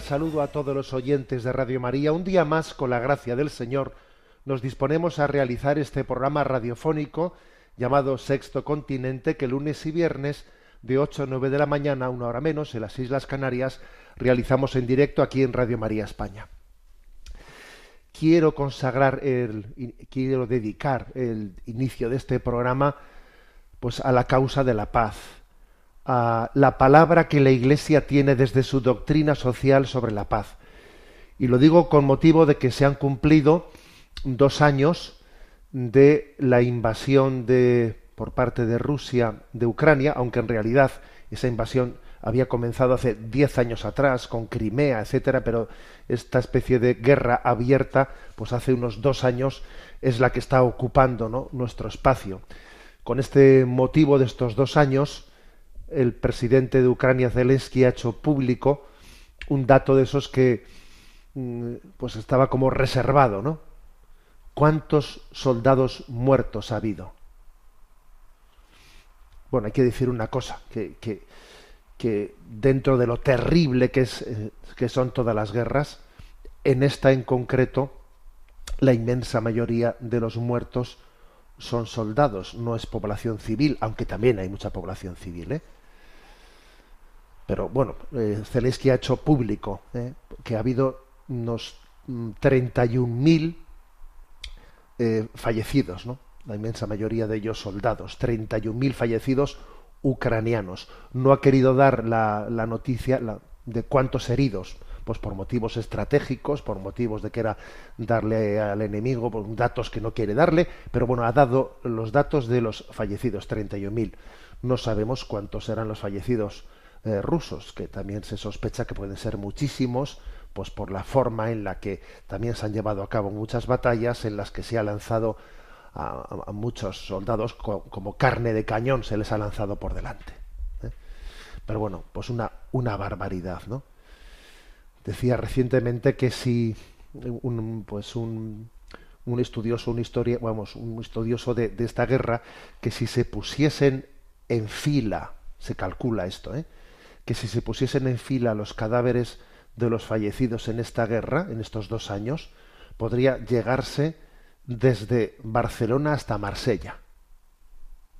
Saludo a todos los oyentes de Radio María. Un día más, con la gracia del Señor, nos disponemos a realizar este programa radiofónico llamado Sexto Continente, que lunes y viernes de 8 a 9 de la mañana, una hora menos, en las Islas Canarias, realizamos en directo aquí en Radio María España. Quiero consagrar el, quiero dedicar el inicio de este programa pues a la causa de la paz, a la palabra que la Iglesia tiene desde su doctrina social sobre la paz. Y lo digo con motivo de que se han cumplido dos años de la invasión de por parte de Rusia de Ucrania, aunque en realidad esa invasión había comenzado hace diez años atrás con Crimea, etcétera, pero esta especie de guerra abierta, pues hace unos dos años es la que está ocupando ¿no? nuestro espacio. Con este motivo de estos dos años, el presidente de Ucrania, Zelensky, ha hecho público un dato de esos que mm, pues estaba como reservado, ¿no? ¿Cuántos soldados muertos ha habido? Bueno, hay que decir una cosa, que, que, que dentro de lo terrible que, es, eh, que son todas las guerras, en esta en concreto, la inmensa mayoría de los muertos son soldados, no es población civil, aunque también hay mucha población civil. ¿eh? Pero bueno, eh, Zelensky ha hecho público ¿eh? que ha habido unos mm, 31.000 eh, fallecidos, ¿no? la inmensa mayoría de ellos soldados, 31.000 fallecidos ucranianos. No ha querido dar la, noticia de cuántos heridos, pues por motivos estratégicos, por motivos de que era darle al enemigo por datos que no quiere darle, pero bueno, ha dado los datos de los fallecidos, 31.000. No sabemos cuántos eran los fallecidos eh, rusos, que también se sospecha que pueden ser muchísimos, pues por la forma en la que también se han llevado a cabo muchas batallas en las que se ha lanzado a, muchos soldados co- como carne de cañón se les ha lanzado por delante. ¿eh? Pero bueno, pues una, una barbaridad, ¿no? Decía recientemente que si un, pues un, un estudioso, un historia, vamos, un estudioso de, de esta guerra, que si se pusiesen en fila, se calcula esto, ¿eh? Que si se pusiesen en fila los cadáveres de los fallecidos en esta guerra, en estos dos años, podría llegarse desde Barcelona hasta Marsella.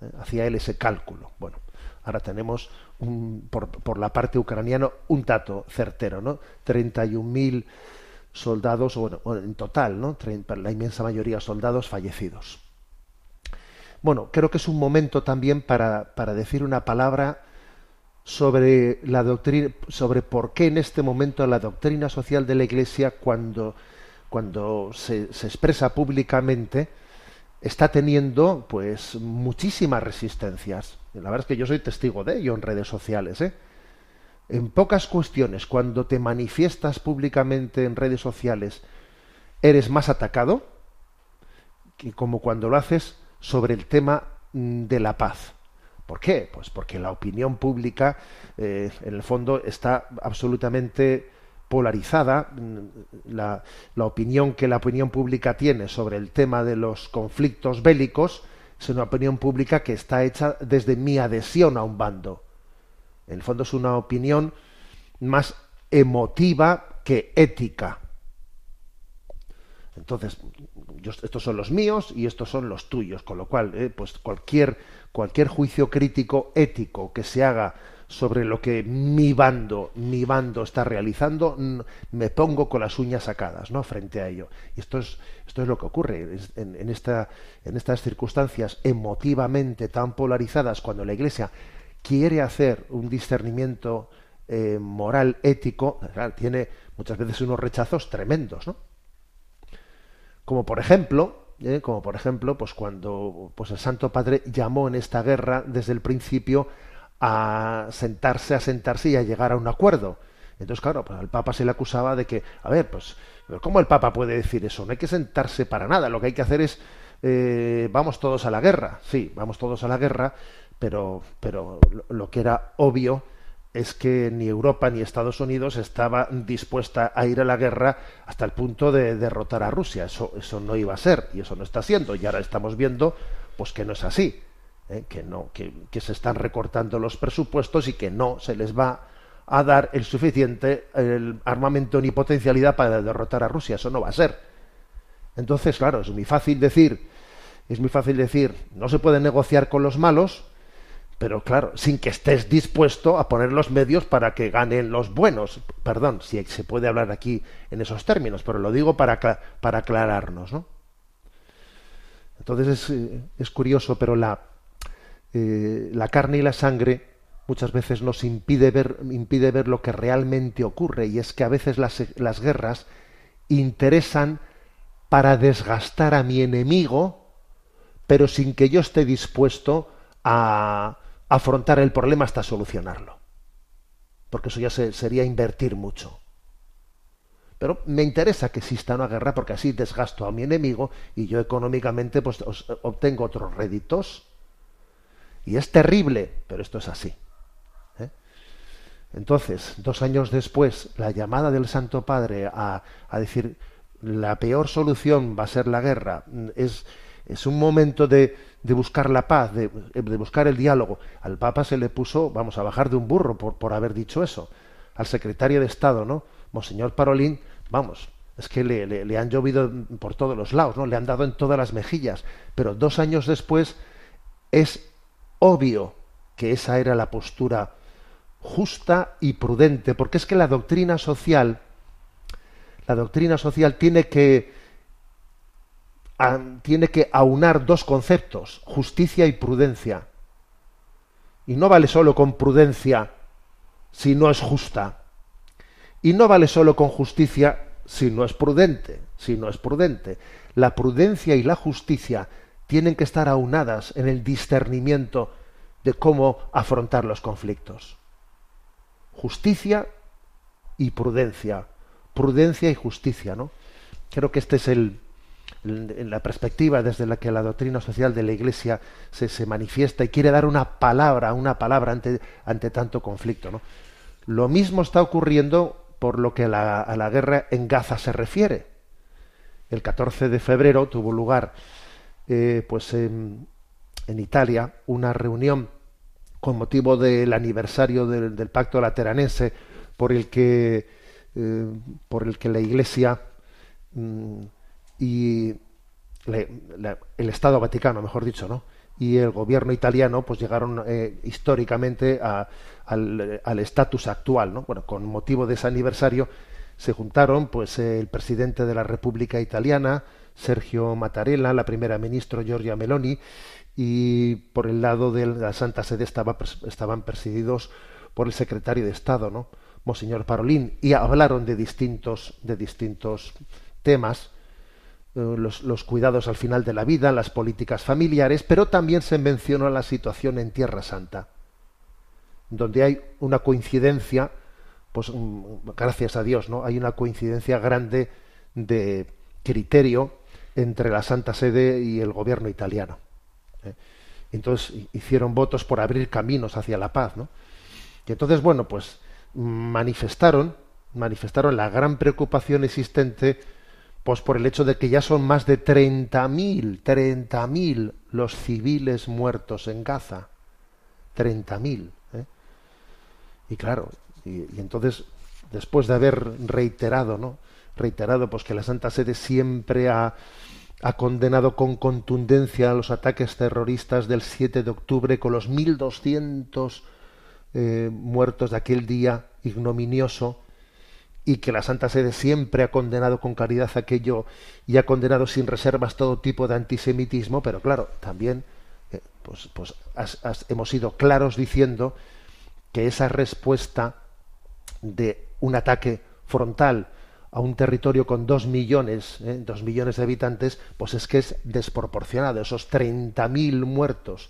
¿eh? Hacía él ese cálculo. Bueno, ahora tenemos un- por, por la parte ucraniana un dato certero, ¿no? 31.000 soldados, bueno, en total, ¿no? La inmensa mayoría soldados fallecidos. Bueno, creo que es un momento también para, para decir una palabra sobre la doctrina, sobre por qué en este momento la doctrina social de la Iglesia, cuando, cuando se, expresa públicamente, está teniendo pues muchísimas resistencias. La verdad es que yo soy testigo de ello en redes sociales. ¿eh? En pocas cuestiones, cuando te manifiestas públicamente en redes sociales, eres más atacado que como cuando lo haces sobre el tema mm, de la paz. ¿Por qué? Pues porque la opinión pública, eh, en el fondo, está absolutamente polarizada. Mm, La, la opinión que la opinión pública tiene sobre el tema de los conflictos bélicos es una opinión pública que está hecha desde mi adhesión a un bando. En el fondo es una opinión más emotiva que ética. Entonces, estos son los míos y estos son los tuyos, con lo cual, eh, pues cualquier, cualquier juicio crítico ético que se haga sobre lo que mi bando, mi bando está realizando, me pongo con las uñas sacadas, ¿no? Frente a ello. Y esto es, esto es lo que ocurre en, esta, en estas circunstancias emotivamente tan polarizadas, cuando la Iglesia quiere hacer un discernimiento eh, moral, ético, tiene muchas veces unos rechazos tremendos, ¿no? Como por ejemplo, ¿eh? como por ejemplo, pues cuando pues el Santo Padre llamó en esta guerra desde el principio a sentarse, a sentarse y a llegar a un acuerdo. Entonces, claro, pues al Papa se le acusaba de que, a ver, pues, ¿cómo el Papa puede decir eso? No hay que sentarse para nada, lo que hay que hacer es, eh, vamos todos a la guerra. Sí, vamos todos a la guerra, pero, pero lo que era obvio es que ni Europa ni Estados Unidos estaba dispuesta a ir a la guerra hasta el punto de derrotar a Rusia. Eso, eso no iba a ser y eso no está siendo. Y ahora estamos viendo pues que no es así. ¿eh? que no, que, se están recortando los presupuestos y que no se les va a dar el suficiente el armamento ni potencialidad para derrotar a Rusia. Eso no va a ser. Entonces, claro, es muy fácil decir, es muy fácil decir, no se puede negociar con los malos, pero claro, sin que estés dispuesto a poner los medios para que ganen los buenos. Perdón, si se puede hablar aquí en esos términos, pero lo digo para, para aclararnos, ¿no? Entonces es, es curioso, pero la, eh, la carne y la sangre muchas veces nos impide ver, impide ver lo que realmente ocurre y es que a veces las, las guerras interesan para desgastar a mi enemigo, pero sin que yo esté dispuesto a afrontar el problema hasta solucionarlo. Porque eso ya sería invertir mucho. Pero me interesa que exista una guerra porque así desgasto a mi enemigo y yo económicamente pues, obtengo otros réditos. Y es terrible, pero esto es así. ¿eh? Entonces, dos años después, la llamada del Santo Padre a, decir la peor solución va a ser la guerra, es, es un momento de, de buscar la paz, de, de, buscar el diálogo. Al Papa se le puso, vamos a bajar de un burro por, por haber dicho eso. Al secretario de Estado, ¿no? Monseñor Parolín, vamos, es que le, le, le, han llovido por todos los lados, ¿no? Le han dado en todas las mejillas. Pero dos años después es obvio que esa era la postura justa y prudente, porque es que la doctrina social, la doctrina social tiene que tiene que aunar dos conceptos, justicia y prudencia. Y no vale solo con prudencia si no es justa. Y no vale solo con justicia si no es prudente, si no es prudente. La prudencia y la justicia tienen que estar aunadas en el discernimiento de cómo afrontar los conflictos. Justicia y prudencia. Prudencia y justicia, ¿no? Creo que este es el, la perspectiva desde la que la doctrina social de la Iglesia se, se manifiesta y quiere dar una palabra, una palabra ante, ante tanto conflicto. ¿no? Lo mismo está ocurriendo por lo que a la, a la guerra en Gaza se refiere. El 14 de febrero tuvo lugar eh, pues en, Italia una reunión con motivo del aniversario del, pacto lateranense por el que eh, por el que la Iglesia mm, y el Estado Vaticano, mejor dicho, ¿no? y el gobierno italiano pues llegaron eh, históricamente al estatus actual, ¿no? Bueno, con motivo de ese aniversario se juntaron pues el presidente de la República Italiana, Sergio Mattarella, la primera ministra Giorgia Meloni, y por el lado de la Santa Sede estaban presididos por el secretario de Estado, ¿no? Monseñor Parolín, y hablaron de distintos, de distintos temas, los, los, cuidados al final de la vida, las políticas familiares, pero también se mencionó la situación en Tierra Santa, donde hay una coincidencia, pues mm, gracias a Dios, ¿no? Hay una coincidencia grande de criterio entre la Santa Sede y el gobierno italiano. ¿eh? Entonces hicieron votos por abrir caminos hacia la paz, ¿no? Y entonces, bueno, pues manifestaron, manifestaron la gran preocupación existente pues por el hecho de que ya son más de 30.000, 30.000 los civiles muertos en Gaza. 30.000. ¿eh? Y claro, y, entonces, después de haber reiterado, ¿no? Reiterado, pues que la Santa Sede siempre ha, condenado con contundencia los ataques terroristas del 7 de octubre con los 1.200 eh, muertos de aquel día ignominioso y que la Santa Sede siempre ha condenado con caridad aquello y ha condenado sin reservas todo tipo de antisemitismo, pero claro, también eh, pues, pues hemos sido claros diciendo que esa respuesta de un ataque frontal a un territorio con dos millones, eh, dos millones de habitantes, pues es que es desproporcionado. Esos 30.000 muertos,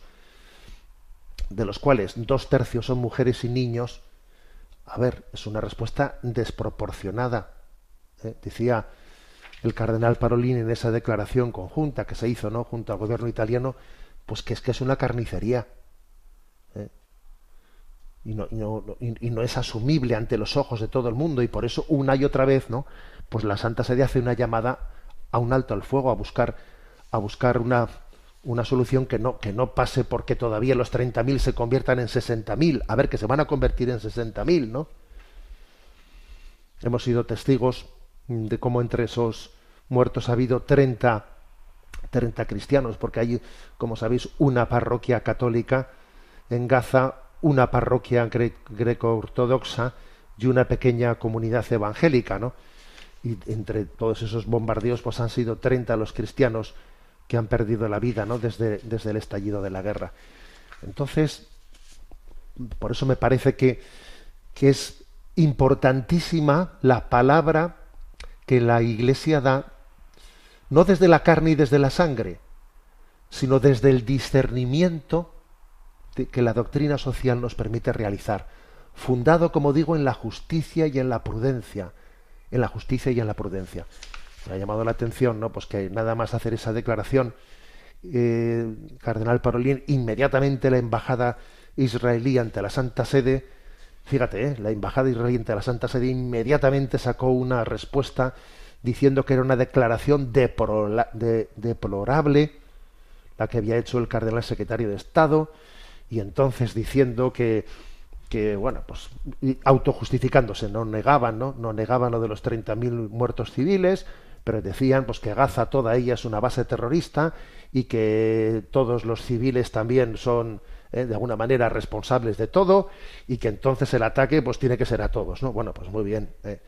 de los cuales dos tercios son mujeres y niños, a ver, es una respuesta desproporcionada. ¿eh? Decía el cardenal Parolin en esa declaración conjunta que se hizo, ¿no? Junto al gobierno italiano, pues que es que es una carnicería. ¿eh? Y, no, y, no, es asumible ante los ojos de todo el mundo y por eso una y otra vez, ¿no? Pues la Santa Sede hace una llamada a un alto al fuego, a buscar, a buscar una, una solución que no, que no pase porque todavía los 30.000 se conviertan en 60.000, a ver, que se van a convertir en 60.000, ¿no? Hemos sido testigos de cómo entre esos muertos ha habido 30, 30 cristianos, porque hay, como sabéis, una parroquia católica en Gaza, una parroquia greco-ortodoxa y una pequeña comunidad evangélica, ¿no? Y entre todos esos bombardeos, pues han sido 30 los cristianos que han perdido la vida ¿no? desde, desde el estallido de la guerra. Entonces, por eso me parece que, que es importantísima la palabra que la Iglesia da, no desde la carne y desde la sangre, sino desde el discernimiento que la doctrina social nos permite realizar, fundado, como digo, en la justicia y en la prudencia, en la justicia y en la prudencia me ha llamado la atención, ¿no? Pues que nada más hacer esa declaración, eh, Cardenal Parolín, inmediatamente la embajada israelí ante la Santa Sede, fíjate, ¿eh? la embajada israelí ante la Santa Sede inmediatamente sacó una respuesta diciendo que era una declaración deplorable la que había hecho el cardenal secretario de Estado y entonces diciendo que que bueno, pues autojustificándose, no negaban, ¿no? No negaban lo de los 30.000 muertos civiles, pero decían pues que Gaza toda ella es una base terrorista y que todos los civiles también son eh, de alguna manera responsables de todo y que entonces el ataque pues tiene que ser a todos no bueno pues muy bien eh.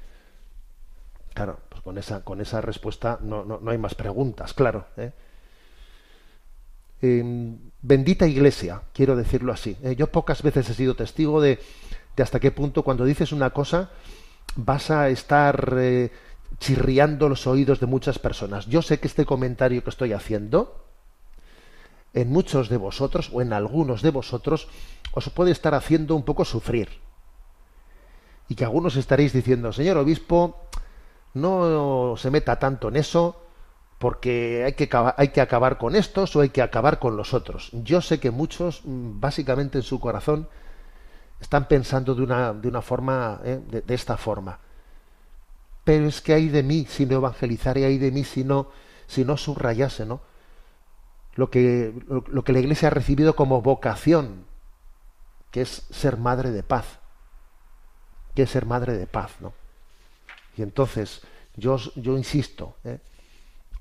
claro pues con esa con esa respuesta no, no, no hay más preguntas claro eh. em, bendita iglesia quiero decirlo así yo pocas veces he sido testigo de, de hasta qué punto cuando dices una cosa vas a estar chirriando los oídos de muchas personas. Yo sé que este comentario que estoy haciendo, en muchos de vosotros o en algunos de vosotros, os puede estar haciendo un poco sufrir. Y que algunos estaréis diciendo, señor obispo, no se meta tanto en eso, porque hay que, hay que acabar con estos o hay que acabar con los otros. Yo sé que muchos, mm, básicamente en su corazón, están pensando de una, de una forma, ¿eh? de esta forma pero es que hay de mí si no evangelizara y hay de mí si no, si no subrayase, ¿no? Lo que, lo, que la Iglesia ha recibido como vocación, que es ser madre de paz, que es ser madre de paz, ¿no? Y entonces, yo, yo insisto, ¿eh?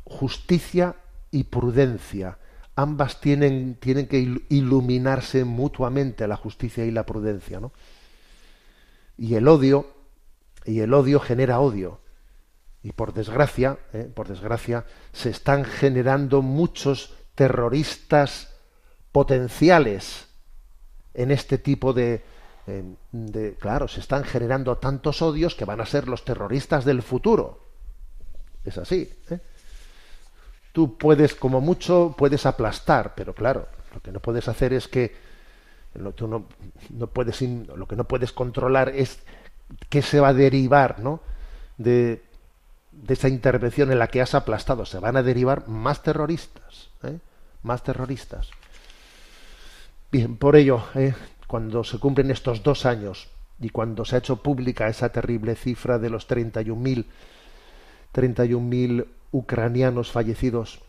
justicia y prudencia, ambas tienen, tienen que iluminarse mutuamente la justicia y la prudencia, ¿no? Y el odio y el odio genera odio. Y por desgracia, eh, por desgracia, se están generando muchos terroristas potenciales en este tipo de, de, claro, se están generando tantos odios que van a ser los terroristas del futuro. Es así. ¿eh? Tú puedes, como mucho, puedes aplastar, pero claro, lo que no puedes hacer es que tú no, no puedes, lo que no puedes controlar es qué se va a derivar ¿no? de, esa intervención en la que has aplastado. Se van a derivar más terroristas, ¿eh? más terroristas. Bien, por ello, ¿eh? cuando se cumplen estos dos años y cuando se ha hecho pública esa terrible cifra de los 31.000 31.000 ucranianos fallecidos,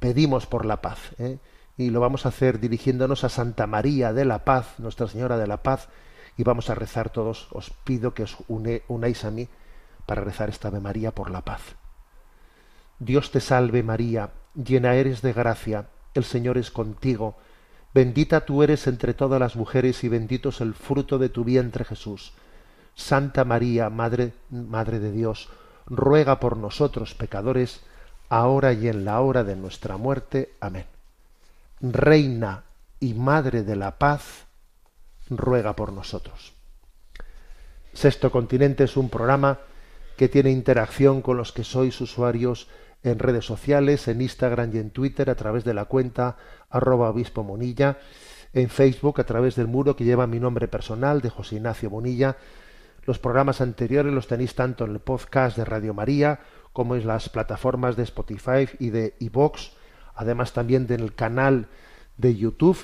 pedimos por la paz. ¿eh? Y lo vamos a hacer dirigiéndonos a Santa María de la Paz, Nuestra Señora de la Paz, y vamos a rezar todos. Os pido que os unáis a mí para rezar esta Ave María por la paz. Dios te salve María, llena eres de gracia, el Señor es contigo, bendita tú eres entre todas las mujeres y bendito es el fruto de tu vientre Jesús. Santa María, Madre, Madre de Dios, ruega por nosotros pecadores, ahora y en la hora de nuestra muerte. Amén. Reina y Madre de la Paz, ruega por nosotros. Sexto Continente es un programa que tiene interacción con los que sois usuarios en redes sociales, en Instagram y en Twitter a través de la cuenta arroba obispo monilla, en Facebook a través del muro que lleva mi nombre personal de José Ignacio Monilla. Los programas anteriores los tenéis tanto en el podcast de Radio María como en las plataformas de Spotify y de iVoox, además también en el canal de YouTube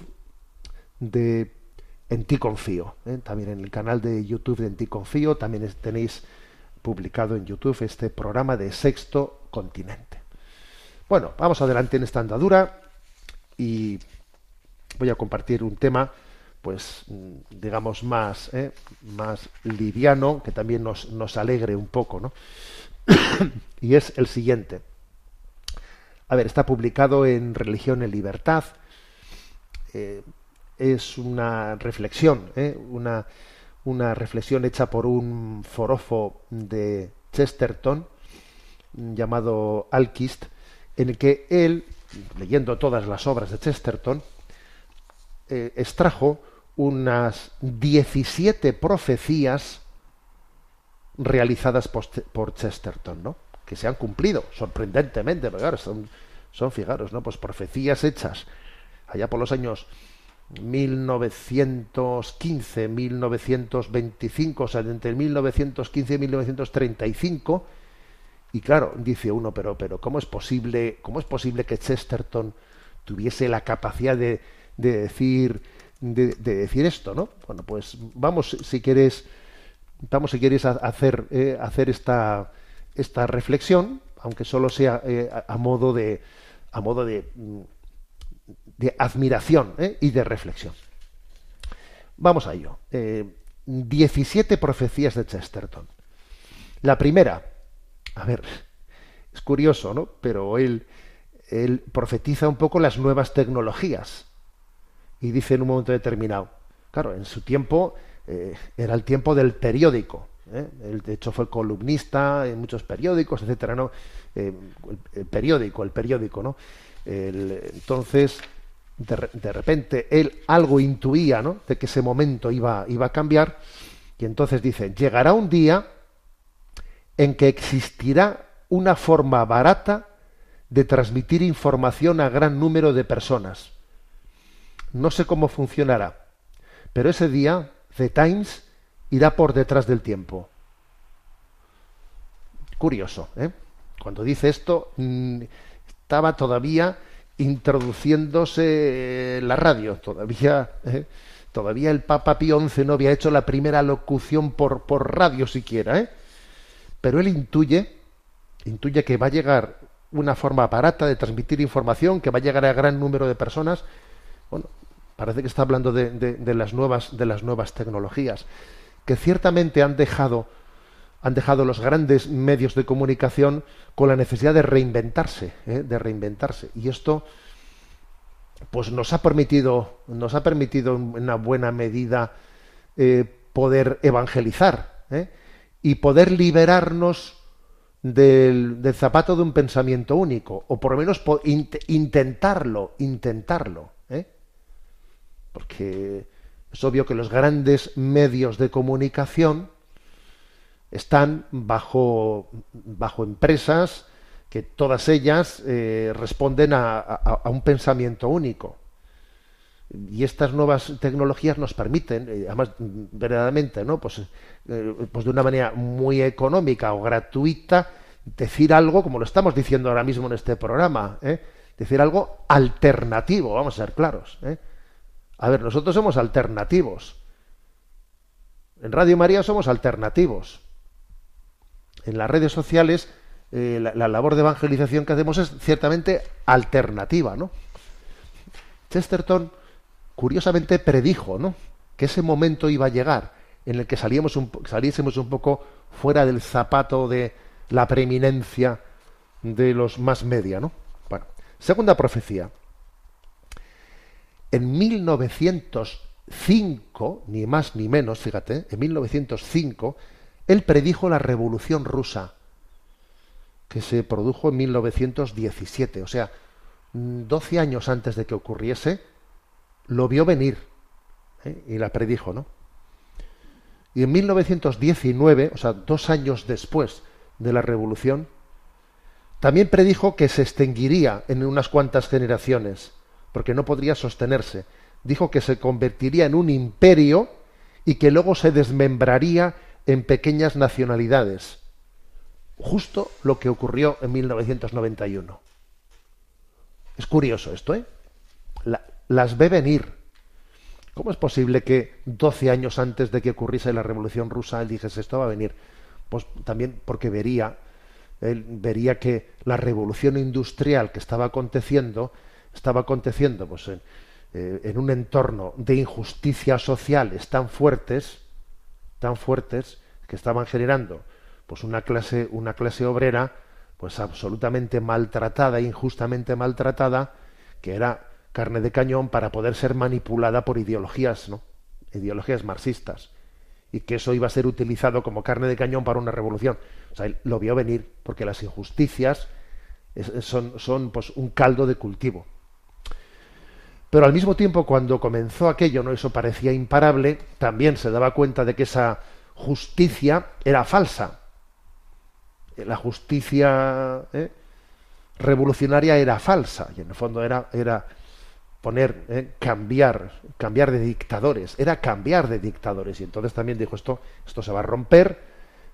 de En ti confío, ¿eh? también en el canal de YouTube de En ti confío, también tenéis publicado en YouTube este programa de Sexto Continente. Bueno, vamos adelante en esta andadura y voy a compartir un tema, pues, digamos, más, ¿eh? más liviano, que también nos, nos alegre un poco, ¿no? y es el siguiente. A ver, está publicado en Religión en Libertad. Eh, es una reflexión, ¿eh? una, una reflexión hecha por un forofo de Chesterton llamado Alkist, en el que él, leyendo todas las obras de Chesterton, eh, extrajo unas 17 profecías realizadas por, Chesterton, ¿no? que se han cumplido, sorprendentemente, pero son, son, fijaros, ¿no? pues profecías hechas allá por los años 1915, 1925, o sea, entre 1915 y 1935, y claro, dice uno, pero, pero ¿cómo es posible, cómo es posible que Chesterton tuviese la capacidad de, de decir, de, decir esto, ¿no? Bueno, pues vamos, si quieres, vamos si quieres hacer, eh, hacer esta, esta reflexión, aunque solo sea eh, a, modo de, a modo de mm, de admiración ¿eh? y de reflexión. Vamos a ello. 17 eh, profecías de Chesterton. La primera, a ver, es curioso, ¿no? Pero él, él profetiza un poco las nuevas tecnologías y dice en un momento determinado, claro, en su tiempo eh, era el tiempo del periódico. Él, de hecho, fue columnista en muchos periódicos, etcétera, ¿no? el, periódico, el periódico, ¿no? entonces, de, repente él algo intuía, ¿no? De que ese momento iba, iba a cambiar. Y entonces dice, llegará un día en que existirá una forma barata de transmitir información a gran número de personas. No sé cómo funcionará, pero ese día The Times irá por detrás del tiempo. Curioso, ¿eh? Cuando dice esto, mm, estaba todavía introduciéndose la radio. Todavía, ¿eh? todavía el Papa Pío XI no había hecho la primera locución por, por radio siquiera. ¿eh? Pero él intuye, intuye que va a llegar una forma barata de transmitir información, que va a llegar a gran número de personas. Bueno, parece que está hablando de, de las, nuevas, de las nuevas tecnologías, que ciertamente han dejado han dejado los grandes medios de comunicación con la necesidad de reinventarse, ¿eh? de reinventarse. Y esto, pues nos ha permitido, nos ha permitido en una buena medida eh, poder evangelizar ¿eh? y poder liberarnos del, zapato de un pensamiento único, o por lo menos intentarlo, intentarlo. Porque es obvio que los grandes medios de comunicación, están bajo, bajo empresas que todas ellas eh, responden a, un pensamiento único. Y estas nuevas tecnologías nos permiten, eh, además, verdaderamente, ¿no? Pues, eh, pues de una manera muy económica o gratuita, decir algo, como lo estamos diciendo ahora mismo en este programa, decir algo alternativo, vamos a ser claros. A ver, nosotros somos alternativos. En Radio María somos alternativos en las redes sociales eh, la, labor de evangelización que hacemos es ciertamente alternativa, ¿no? Chesterton curiosamente predijo, ¿no? Que ese momento iba a llegar en el que salíamos un, saliésemos un poco fuera del zapato de la preeminencia de los más media, ¿no? Bueno, segunda profecía. En 1905, ni más ni menos, fíjate, en 1905, él predijo la revolución rusa, que se produjo en 1917, o sea, 12 años antes de que ocurriese, lo vio venir ¿eh? y la predijo, ¿no? Y en 1919, o sea, dos años después de la revolución, también predijo que se extinguiría en unas cuantas generaciones, porque no podría sostenerse. Dijo que se convertiría en un imperio y que luego se desmembraría en pequeñas nacionalidades. Justo lo que ocurrió en 1991. Es curioso esto, ¿eh? las ve venir. ¿Cómo es posible que 12 años antes de que ocurriese la Revolución Rusa él dijese esto va a venir? Pues también porque vería, él vería que la revolución industrial que estaba aconteciendo, estaba aconteciendo pues, en, eh, en un entorno de injusticias sociales tan fuertes, tan fuertes, que estaban generando pues una clase, una clase obrera pues absolutamente maltratada, injustamente maltratada, que era carne de cañón para poder ser manipulada por ideologías, ¿no? ideologías marxistas y que eso iba a ser utilizado como carne de cañón para una revolución. Lo vio venir porque las injusticias son, son pues, un caldo de cultivo. Pero al mismo tiempo, cuando comenzó aquello, no eso parecía imparable, también se daba cuenta de que esa justicia era falsa, la justicia ¿eh? revolucionaria era falsa y en el fondo era, era poner, ¿eh? cambiar, cambiar de dictadores, era cambiar de dictadores y entonces también dijo esto, esto se va a romper,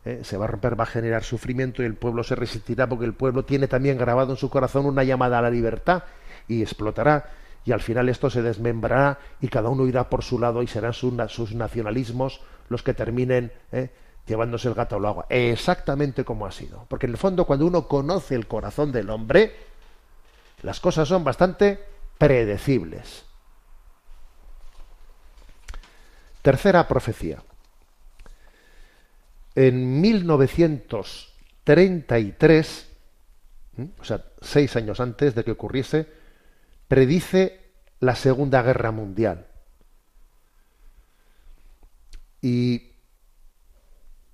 ¿eh? se va a romper, va a generar sufrimiento y el pueblo se resistirá porque el pueblo tiene también grabado en su corazón una llamada a la libertad y explotará y al final esto se desmembrará y cada uno irá por su lado y serán sus, nacionalismos los que terminen llevándose el gato al agua. Exactamente como ha sido. Porque en el fondo, cuando uno conoce el corazón del hombre, las cosas son bastante predecibles. Tercera profecía. En 1933, o sea, seis años antes de que ocurriese, predice la Segunda Guerra Mundial. Y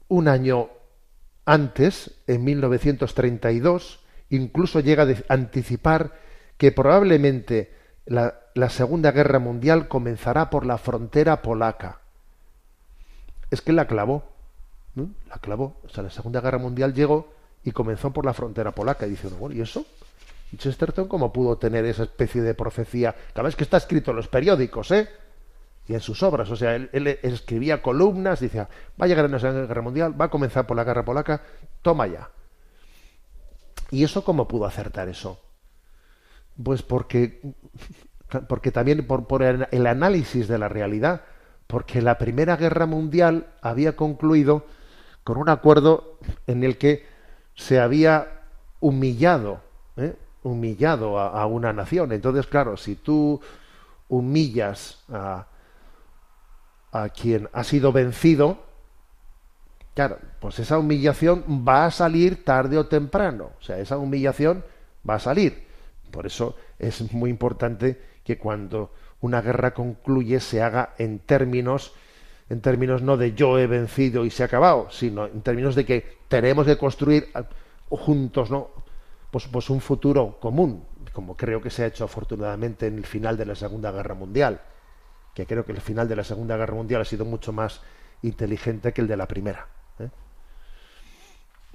un año antes, en 1932, incluso llega a anticipar que probablemente la, Segunda Guerra Mundial comenzará por la frontera polaca. Es que la clavó, la clavó. O sea, la Segunda Guerra Mundial llegó y comenzó por la frontera polaca. Y dice uno, ¿y eso? Chesterton cómo pudo tener esa especie de profecía? Cada vez que está escrito en los periódicos, ¿eh? y en sus obras. O sea, él, escribía columnas, decía, va a llegar la Segunda Guerra Mundial, va a comenzar por la guerra polaca, toma ya. ¿Y eso cómo pudo acertar eso? Pues porque, porque también por, por el análisis de la realidad, porque la Primera Guerra Mundial había concluido con un acuerdo en el que se había humillado, ¿eh? Humillado a, una nación. Entonces, claro, si tú humillas a, a quien ha sido vencido, claro, pues esa humillación va a salir tarde o temprano. O sea, esa humillación va a salir. Por eso es muy importante que cuando una guerra concluye se haga en términos en términos no de yo he vencido y se ha acabado, sino en términos de que tenemos que construir juntos, ¿no? Pues, pues un futuro común, como creo que se ha hecho afortunadamente en el final de la Segunda Guerra Mundial que creo que el final de la Segunda Guerra Mundial ha sido mucho más inteligente que el de la Primera. ¿eh?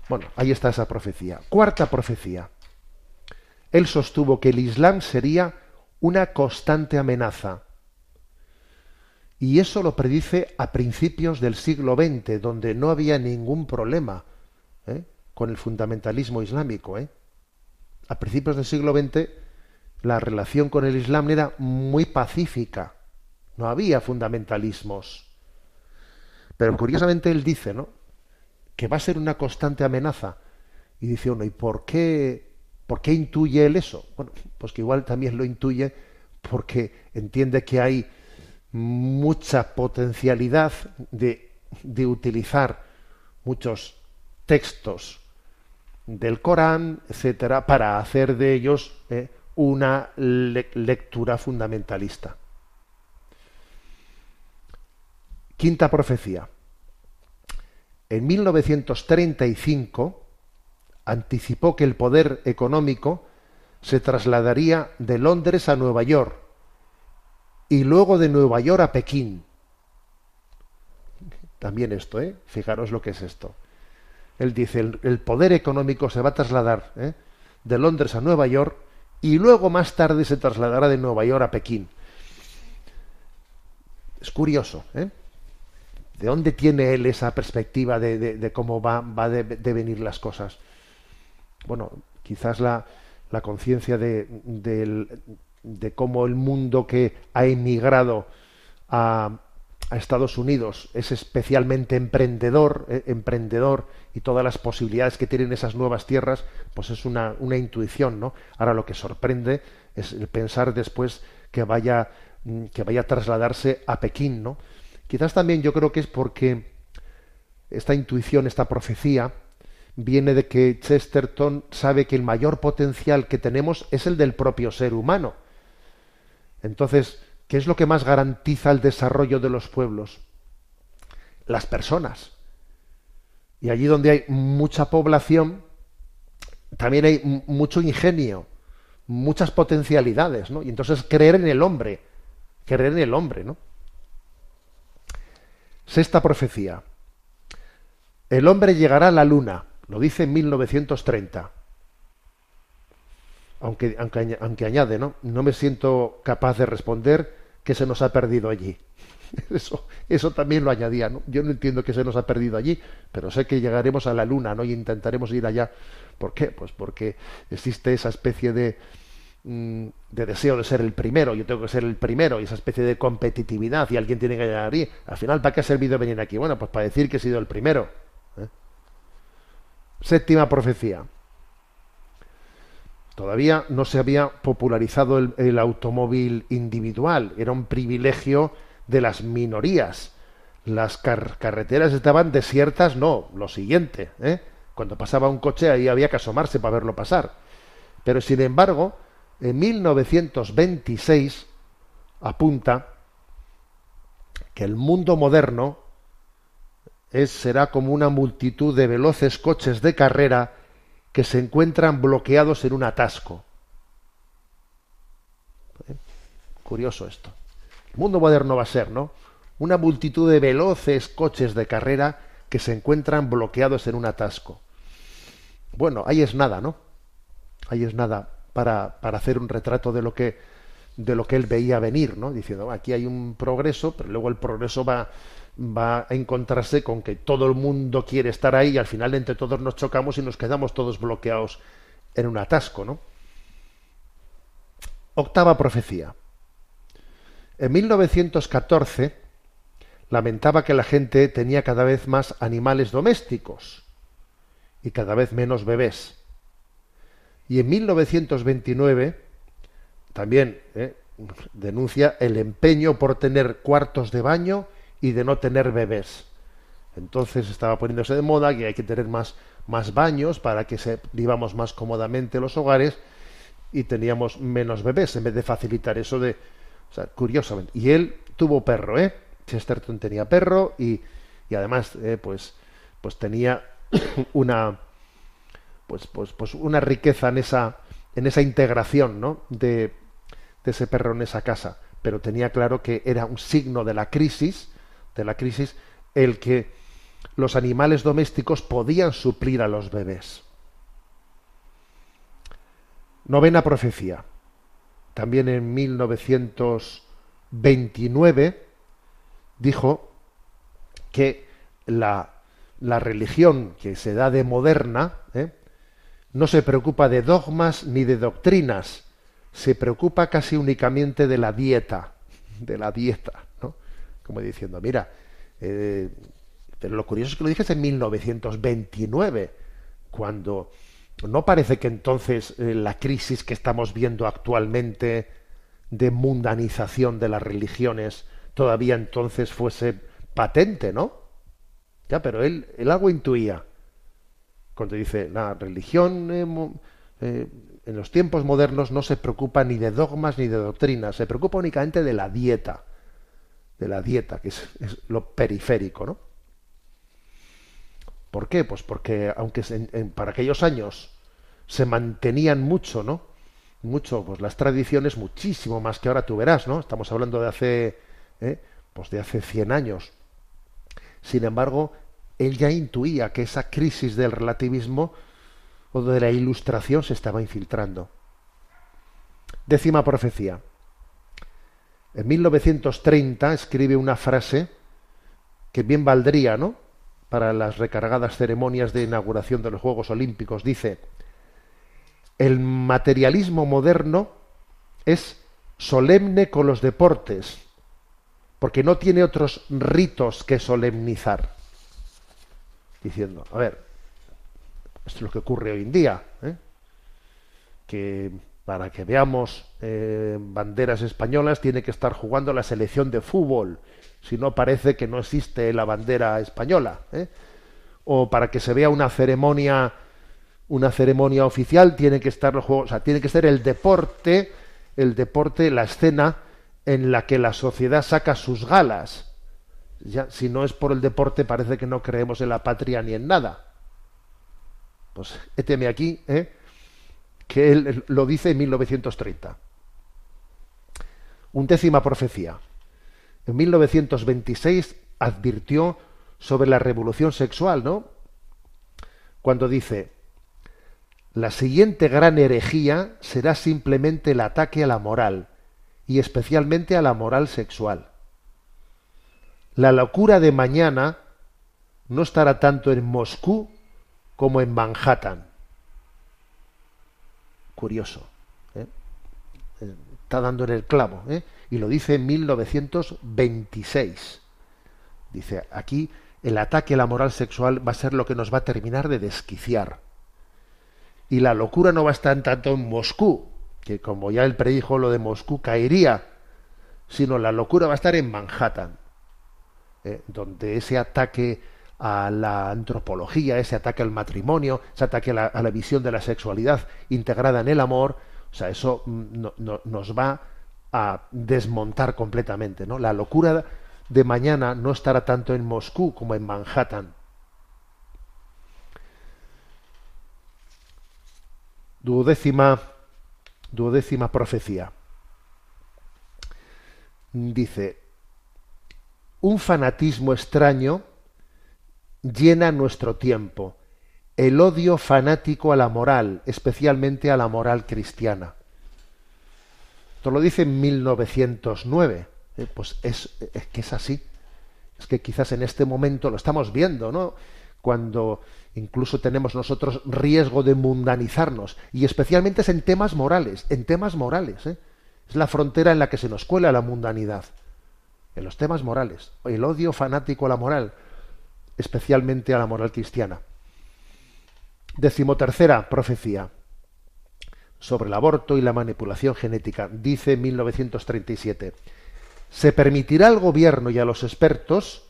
Bueno, ahí está esa profecía. Cuarta profecía. Él sostuvo que el Islam sería una constante amenaza. Y eso lo predice a principios del siglo XX, donde no había ningún problema ¿eh? con el fundamentalismo islámico. ¿eh? A principios del siglo XX la relación con el Islam era muy pacífica. No había fundamentalismos. Pero curiosamente él dice, ¿no? Que va a ser una constante amenaza. Y dice uno, ¿y por qué, por qué intuye él eso? Bueno, pues que igual también lo intuye porque entiende que hay mucha potencialidad de de utilizar muchos textos del Corán, etcétera, para hacer de ellos eh, una lectura fundamentalista. Quinta profecía. En 1935 anticipó que el poder económico se trasladaría de Londres a Nueva York y luego de Nueva York a Pekín. También esto, ¿eh? Fijaros lo que es esto. Él dice, el, poder económico se va a trasladar ¿eh? de Londres a Nueva York y luego más tarde se trasladará de Nueva York a Pekín. Es curioso, ¿eh? ¿De dónde tiene él esa perspectiva de, cómo va, va a devenir las cosas? Bueno, quizás la, la conciencia de, de, cómo el mundo que ha emigrado a, a Estados Unidos es especialmente emprendedor, eh, emprendedor y todas las posibilidades que tienen esas nuevas tierras, pues es una, una intuición, ¿no? Ahora lo que sorprende es el pensar después que vaya, mm, que vaya a trasladarse a Pekín, ¿no? Quizás también yo creo que es porque esta intuición, esta profecía, viene de que Chesterton sabe que el mayor potencial que tenemos es el del propio ser humano. Entonces, ¿qué es lo que más garantiza el desarrollo de los pueblos? Las personas. Y allí donde hay mucha población, también hay mucho ingenio, muchas potencialidades, ¿no? Y entonces creer en el hombre, creer en el hombre, ¿no? Sexta profecía. El hombre llegará a la luna, lo dice en 1930. Aunque, aunque, aunque añade, ¿no? No me siento capaz de responder que se nos ha perdido allí. Eso, eso también lo añadía. Yo no entiendo que se nos ha perdido allí, pero sé que llegaremos a la luna, ¿no? Y intentaremos ir allá. ¿Por qué? Pues porque existe esa especie de, Mm, de deseo de ser el primero, yo tengo que ser el primero, y esa especie de competitividad, y alguien tiene que llegar ahí. Al final, ¿para qué ha servido venir aquí? Bueno, pues para decir que he sido el primero. ¿eh? Séptima profecía. Todavía no se había popularizado el, automóvil individual, era un privilegio de las minorías. Las carreteras estaban desiertas, no, lo siguiente. ¿eh? Cuando pasaba un coche ahí había que asomarse para verlo pasar. Pero sin embargo, en 1926 apunta que el mundo moderno es, será como una multitud de veloces coches de carrera que se encuentran bloqueados en un atasco. ¿Eh? Curioso esto. El mundo moderno va a ser, ¿no? Una multitud de veloces coches de carrera que se encuentran bloqueados en un atasco. Bueno, ahí es nada, ¿no? Ahí es nada para, hacer un retrato de lo que de lo que él veía venir, ¿no? Diciendo, aquí hay un progreso, pero luego el progreso va, va a encontrarse con que todo el mundo quiere estar ahí y al final entre todos nos chocamos y nos quedamos todos bloqueados en un atasco, ¿no? Octava profecía. En 1914 lamentaba que la gente tenía cada vez más animales domésticos y cada vez menos bebés. Y en 1929 también eh, denuncia el empeño por tener cuartos de baño y de no tener bebés. Entonces estaba poniéndose de moda que hay que tener más, más baños para que vivamos más cómodamente los hogares y teníamos menos bebés en vez de facilitar eso de... O sea, curiosamente. Y él tuvo perro, ¿eh? Chesterton tenía perro y, y además, eh, pues, pues tenía una pues, pues, pues una riqueza en esa, en esa integración ¿no? de, ese perro en esa casa. Pero tenía claro que era un signo de la crisis, de la crisis, el que los animales domésticos podían suplir a los bebés. Novena profecía. También en 1929 dijo que la, la religión que se da de moderna, ¿eh? no se preocupa de dogmas ni de doctrinas, se preocupa casi únicamente de la dieta, de la dieta, ¿no? Como diciendo, mira, eh, pero lo curioso es que lo dices en 1929, cuando no parece que entonces eh, la crisis que estamos viendo actualmente de mundanización de las religiones todavía entonces fuese patente, ¿no? Ya, pero él, él algo intuía. Cuando dice, la religión eh, en los tiempos modernos no se preocupa ni de dogmas ni de doctrinas, se preocupa únicamente de la dieta, de la dieta, que es, lo periférico, ¿no? ¿Por qué? Pues porque aunque para aquellos años se mantenían mucho, ¿no? Mucho, pues las tradiciones, muchísimo más que ahora tú verás, ¿no? Estamos hablando de hace, ¿eh? pues de hace 100 años. Sin embargo, él ya intuía que esa crisis del relativismo o de la ilustración se estaba infiltrando. Décima profecía. En 1930 escribe una frase que bien valdría, ¿no? Para las recargadas ceremonias de inauguración de los Juegos Olímpicos. Dice, el materialismo moderno es solemne con los deportes, porque no tiene otros ritos que solemnizar. Diciendo, a ver, esto es lo que ocurre hoy en día, ¿eh? que para que veamos eh, banderas españolas tiene que estar jugando la selección de fútbol, si no parece que no existe la bandera española. ¿eh? O para que se vea una ceremonia, una ceremonia oficial, tiene que estar los juegos, o sea, tiene que ser el deporte, el deporte, la escena en la que la sociedad saca sus galas. Ya, si no es por el deporte, parece que no creemos en la patria ni en nada. Pues éteme aquí, ¿eh? que él lo dice en 1930. Undécima profecía. En 1926 advirtió sobre la revolución sexual, ¿no? Cuando dice, la siguiente gran herejía será simplemente el ataque a la moral, y especialmente a la moral sexual. La locura de mañana no estará tanto en Moscú como en Manhattan. Curioso. ¿eh? Está dando en el clavo. ¿eh? Y lo dice en 1926. Dice, aquí el ataque a la moral sexual va a ser lo que nos va a terminar de desquiciar. Y la locura no va a estar tanto en Moscú, que como ya él predijo lo de Moscú caería, sino la locura va a estar en Manhattan, ¿eh? donde ese ataque a la antropología, ese ataque al matrimonio, ese ataque a la, visión de la sexualidad integrada en el amor, o sea, eso mm, nos va a desmontar completamente, ¿no? La locura de mañana no estará tanto en Moscú como en Manhattan. Duodécima, duodécima profecía. Dice, un fanatismo extraño llena nuestro tiempo, el odio fanático a la moral, especialmente a la moral cristiana. Esto lo dice en 1909. Eh, pues es, es, que es así. Es que quizás en este momento lo estamos viendo, ¿no? Cuando incluso tenemos nosotros riesgo de mundanizarnos. Y especialmente es en temas morales, en temas morales. ¿eh? Es la frontera en la que se nos cuela la mundanidad. En los temas morales. El odio fanático a la moral especialmente a la moral cristiana. Decimotercera profecía sobre el aborto y la manipulación genética. Dice 1937, se permitirá al gobierno y a los expertos,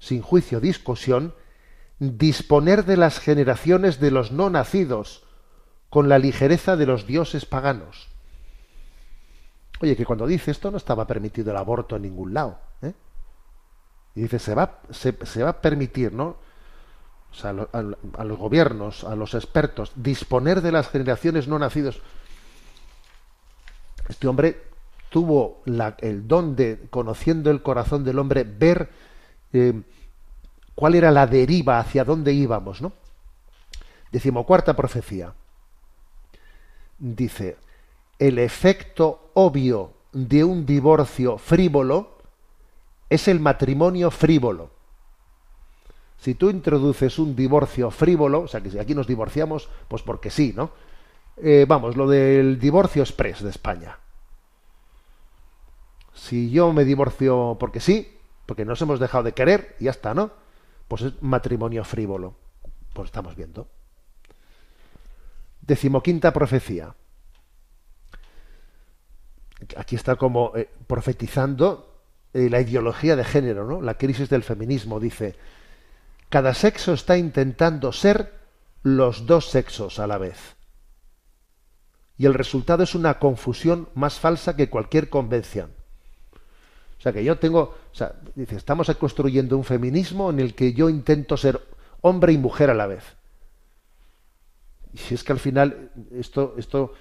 sin juicio o discusión, disponer de las generaciones de los no nacidos con la ligereza de los dioses paganos. Oye, que cuando dice esto no estaba permitido el aborto en ningún lado. ¿eh? Y dice, se va, se, va a permitir, ¿no? O sea, a, los gobiernos, a los expertos, disponer de las generaciones no nacidos. Este hombre tuvo el don de, conociendo el corazón del hombre, ver eh, cuál era la deriva, hacia dónde íbamos, ¿no? Decimocuarta profecía. Dice, el efecto obvio de un divorcio frívolo es el matrimonio frívolo. Si tú introduces un divorcio frívolo, o sea que si aquí nos divorciamos, pues porque sí, ¿no? Eh, vamos, lo del divorcio express de España. Si yo me divorcio porque sí, porque nos hemos dejado de querer y ya está, ¿no? Pues es matrimonio frívolo. Pues estamos viendo. Decimoquinta profecía. Aquí está como eh, profetizando eh, la ideología de género, ¿no? la crisis del feminismo, dice, cada sexo está intentando ser los dos sexos a la vez. Y el resultado es una confusión más falsa que cualquier convención. O sea que yo tengo, o sea, dice, estamos construyendo un feminismo en el que yo intento ser hombre y mujer a la vez. Y si es que al final esto, esto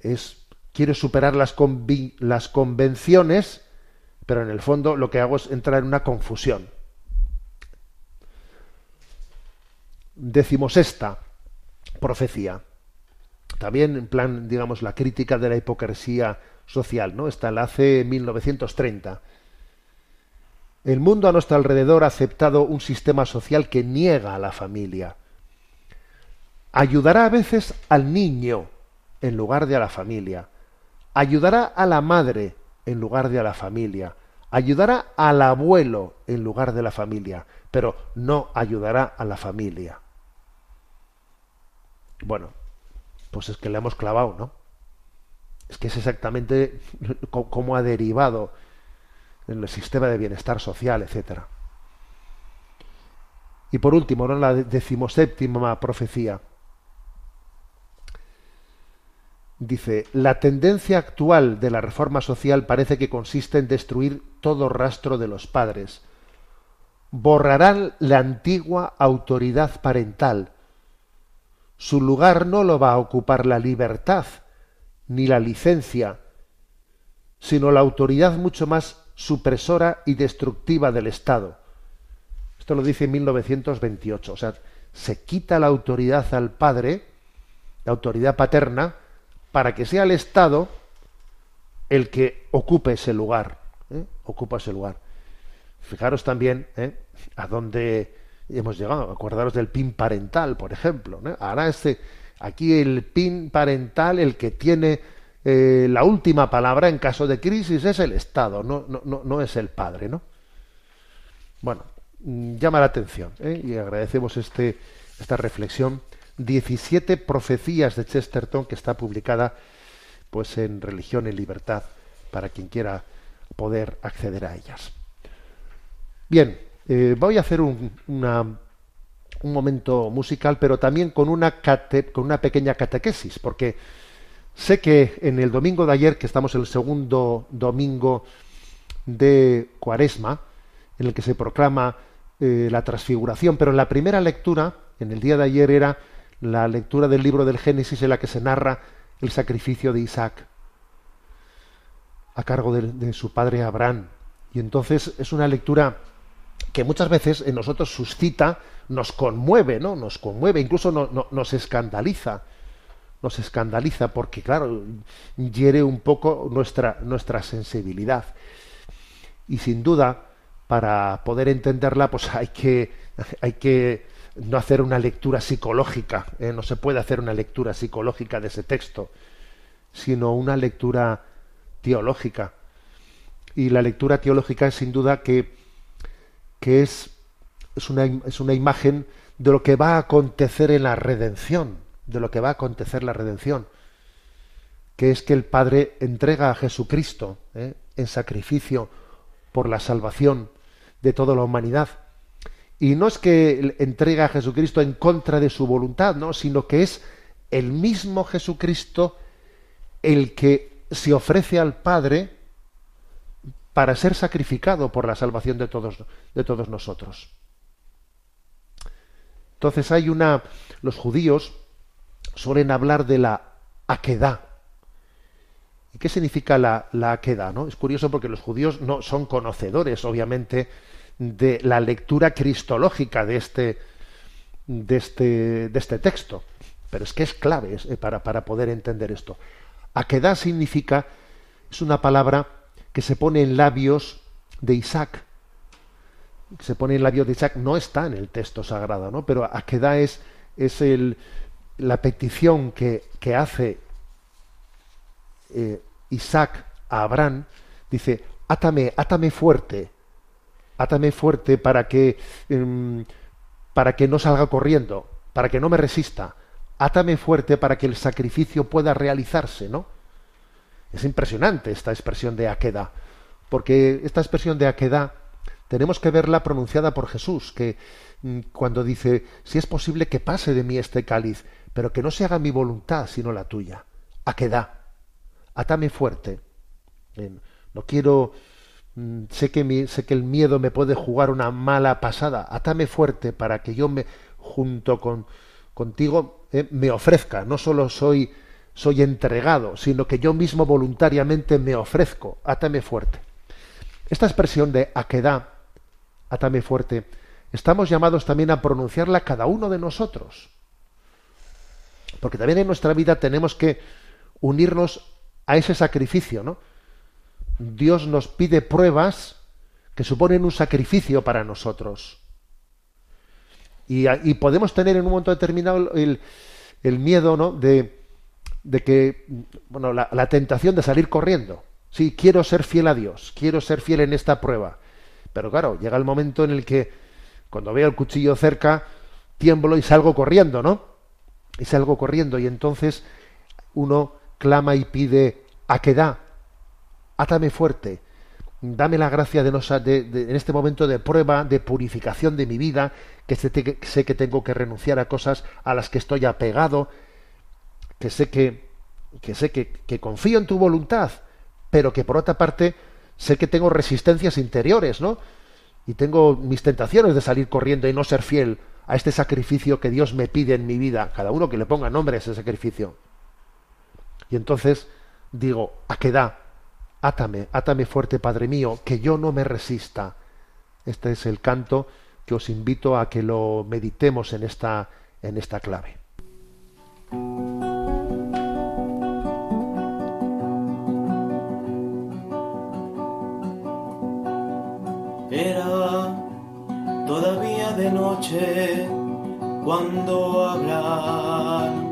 es, quiero superar las, las convenciones, pero en el fondo lo que hago es entrar en una confusión. Decimosexta profecía. También en plan, digamos, la crítica de la hipocresía social, ¿no? Esta la hace en 1930 el mundo a nuestro alrededor ha aceptado un sistema social que niega a la familia. Ayudará a veces al niño en lugar de a la familia. Ayudará a la madre en lugar de a la familia. Ayudará al abuelo en lugar de la familia, pero no ayudará a la familia. Bueno, pues es que le hemos clavado, ¿no? Es que es exactamente cómo ha derivado en el sistema de bienestar social, etcétera. Y por último, ¿no? la decimoséptima profecía. Dice, la tendencia actual de la reforma social parece que consiste en destruir todo rastro de los padres. Borrarán la antigua autoridad parental. Su lugar no lo va a ocupar la libertad ni la licencia, sino la autoridad mucho más supresora y destructiva del Estado. Esto lo dice en 1928. O sea, se quita la autoridad al padre, la autoridad paterna, para que sea el Estado el que ocupe ese lugar. ¿eh? Ocupa ese lugar. Fijaros también ¿eh? a dónde hemos llegado. Acordaros del PIN parental, por ejemplo. Ahora este, aquí el PIN parental, el que tiene eh, la última palabra en caso de crisis es el Estado, no, no, no es el padre, ¿no? Bueno, mm, llama la atención y agradecemos este, esta reflexión. 17 profecías de Chesterton que está publicada pues en Religión y Libertad para quien quiera poder acceder a ellas. Bien, eh, voy a hacer un, un momento musical, pero también con una, con una pequeña catequesis, porque Sé que en el domingo de ayer, que estamos en el segundo domingo de Cuaresma, en el que se proclama eh, la transfiguración, pero en la primera lectura, en el día de ayer, era la lectura del libro del Génesis en la que se narra el sacrificio de Isaac a cargo de, su padre Abraham. Y entonces es una lectura que muchas veces en nosotros suscita, nos conmueve, ¿no? Nos conmueve, incluso nos escandaliza nos escandaliza porque, claro, hiere un poco nuestra, nuestra sensibilidad. Y sin duda, para poder entenderla, pues hay que, hay que no hacer una lectura psicológica, ¿eh? no se puede hacer una lectura psicológica de ese texto, sino una lectura teológica. Y la lectura teológica es sin duda que, que es, es, una, es una imagen de lo que va a acontecer en la redención de lo que va a acontecer la redención, que es que el Padre entrega a Jesucristo ¿eh? en sacrificio por la salvación de toda la humanidad. Y no es que entrega a Jesucristo en contra de su voluntad, no, sino que es el mismo Jesucristo el que se ofrece al Padre para ser sacrificado por la salvación de todos, de todos nosotros. Entonces hay una, los judíos suelen hablar de la aquedad. ¿Y qué significa la, la aquedad? ¿no? Es curioso porque los judíos no son conocedores, obviamente, de la lectura cristológica de este, de este, de este texto. Pero es que es clave eh, para, para poder entender esto. Aquedad significa, es una palabra que se pone en labios de Isaac. Se pone en labios de Isaac, no está en el texto sagrado, ¿no? Pero aquedad es, es el, la petición que, hace eh, Isaac a Abraham, dice, átame, átame fuerte, átame fuerte para que, em, para que no salga corriendo, para que no me resista, átame fuerte para que el sacrificio pueda realizarse, ¿no? Es impresionante esta expresión de aqueda, porque esta expresión de aqueda tenemos que verla pronunciada por Jesús, que mm, cuando dice, si es posible que pase de mí este cáliz, pero que no se haga mi voluntad sino la tuya. ¿A qué da? Atame fuerte. No quiero, sé que, sé que el miedo me puede jugar una mala pasada. Atame fuerte para que yo me, junto con, contigo, eh, me ofrezca. No solo soy, soy entregado, sino que yo mismo voluntariamente me ofrezco. Atame fuerte. Esta expresión de aquedá, atame fuerte, estamos llamados también a pronunciarla cada uno de nosotros. Porque también en nuestra vida tenemos que unirnos a ese sacrificio, ¿no? Dios nos pide pruebas que suponen un sacrificio para nosotros. Y, podemos tener en un momento determinado el, miedo, ¿no? De, que, bueno, la, la, tentación de salir corriendo. Sí, quiero ser fiel a Dios, quiero ser fiel en esta prueba. Pero claro, llega el momento en el que, cuando veo el cuchillo cerca, tiemblo y salgo corriendo, ¿no? y salgo corriendo y entonces uno clama y pide a qué da, átame fuerte, dame la gracia de, no, de, en este momento de prueba, de purificación de mi vida, que sé, que tengo que renunciar a cosas a las que estoy apegado, que sé que, que sé que, que confío en tu voluntad, pero que por otra parte sé que tengo resistencias interiores, ¿no? Y tengo mis tentaciones de salir corriendo y no ser fiel a este sacrificio que Dios me pide en mi vida, cada uno que le ponga nombre a ese sacrificio. Y entonces digo, ¿a qué da? Átame, átame fuerte, Padre mío, que yo no me resista. Este es el canto que os invito a que lo meditemos en esta, en esta clave. de noche cuando Abraham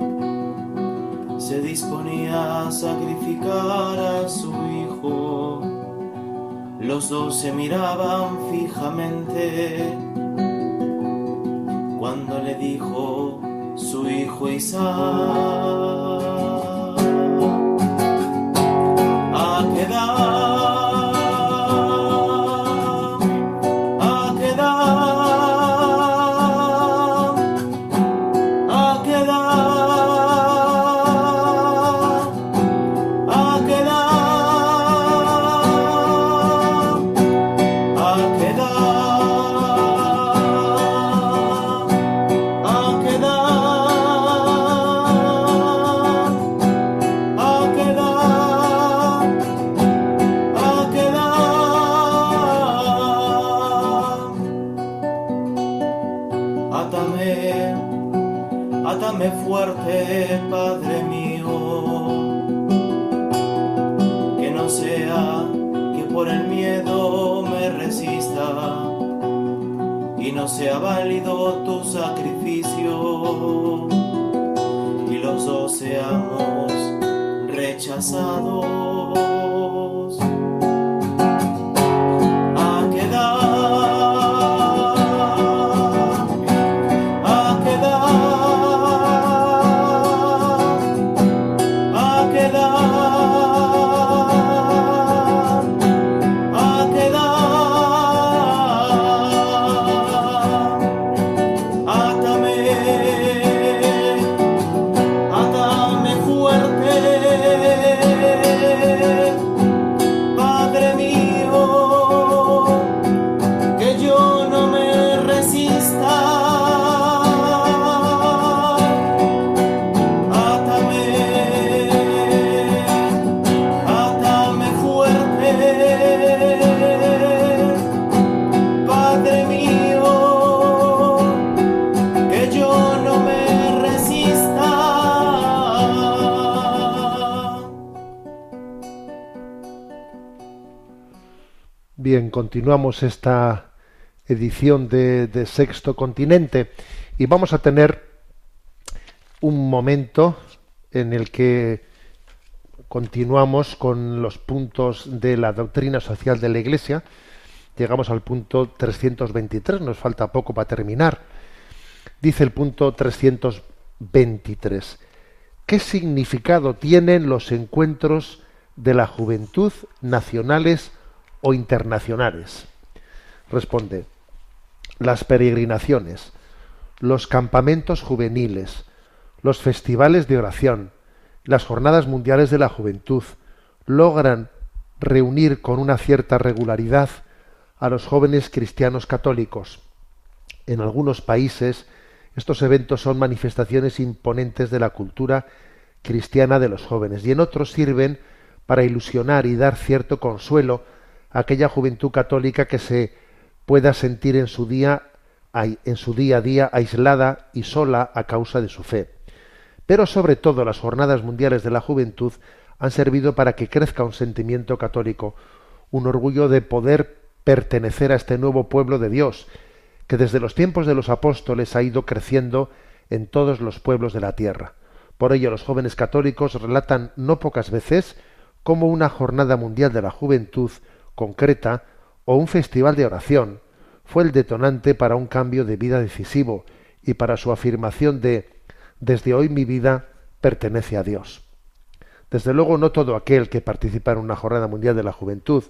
se disponía a sacrificar a su hijo. Los dos se miraban fijamente cuando le dijo su hijo Isaac. Continuamos esta edición de, Sexto Continente y vamos a tener un momento en el que continuamos con los puntos de la doctrina social de la Iglesia. Llegamos al punto 323, nos falta poco para terminar. Dice el punto 323. ¿Qué significado tienen los encuentros de la juventud nacionales o internacionales. Responde, las peregrinaciones, los campamentos juveniles, los festivales de oración, las jornadas mundiales de la juventud, logran reunir con una cierta regularidad a los jóvenes cristianos católicos. En algunos países estos eventos son manifestaciones imponentes de la cultura cristiana de los jóvenes y en otros sirven para ilusionar y dar cierto consuelo aquella juventud católica que se pueda sentir en su día en su día a día aislada y sola a causa de su fe. Pero sobre todo las jornadas mundiales de la juventud han servido para que crezca un sentimiento católico, un orgullo de poder pertenecer a este nuevo pueblo de Dios, que desde los tiempos de los apóstoles ha ido creciendo en todos los pueblos de la tierra. Por ello los jóvenes católicos relatan no pocas veces cómo una jornada mundial de la juventud concreta o un festival de oración fue el detonante para un cambio de vida decisivo y para su afirmación de desde hoy mi vida pertenece a Dios. Desde luego no todo aquel que participa en una jornada mundial de la juventud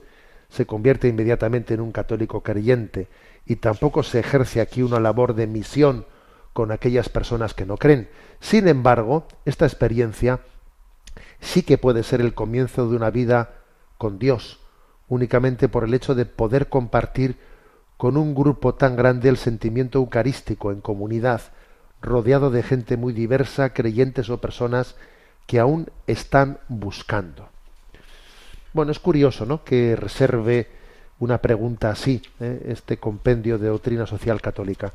se convierte inmediatamente en un católico creyente y tampoco se ejerce aquí una labor de misión con aquellas personas que no creen. Sin embargo, esta experiencia sí que puede ser el comienzo de una vida con Dios, únicamente por el hecho de poder compartir con un grupo tan grande el sentimiento eucarístico en comunidad, rodeado de gente muy diversa, creyentes o personas que aún están buscando. Bueno, es curioso, ¿no? Que reserve una pregunta así, ¿eh? este compendio de doctrina social católica.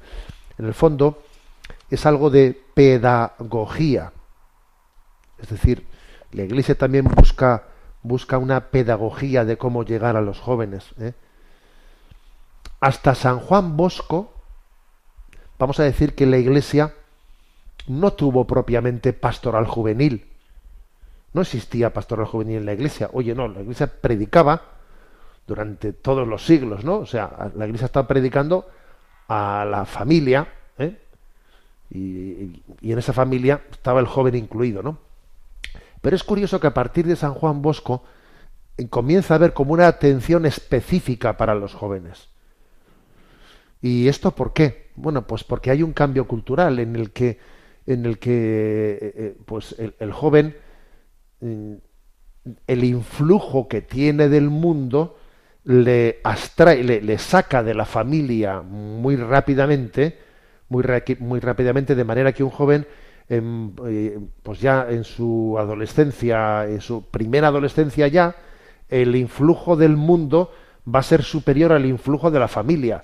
En el fondo, es algo de pedagogía. Es decir, la Iglesia también busca, busca una pedagogía de cómo llegar a los jóvenes. ¿eh? Hasta San Juan Bosco, vamos a decir que la Iglesia no tuvo propiamente pastoral juvenil. No existía pastoral juvenil en la Iglesia. Oye, no, la Iglesia predicaba durante todos los siglos, ¿no? O sea, la Iglesia estaba predicando a la familia, ¿eh? y, y, en esa familia estaba el joven incluido, ¿no? Pero es curioso que a partir de San Juan Bosco eh, comienza a haber como una atención específica para los jóvenes. ¿Y esto por qué? Bueno, pues porque hay un cambio cultural en el que, en el que eh, eh, pues el, joven, mm, el influjo que tiene del mundo, le abstrae, le, saca de la familia muy rápidamente, muy, muy rápidamente, de manera que un joven, en, eh, pues ya en su adolescencia, en su primera adolescencia ya, el influjo del mundo va a ser superior al influjo de la familia.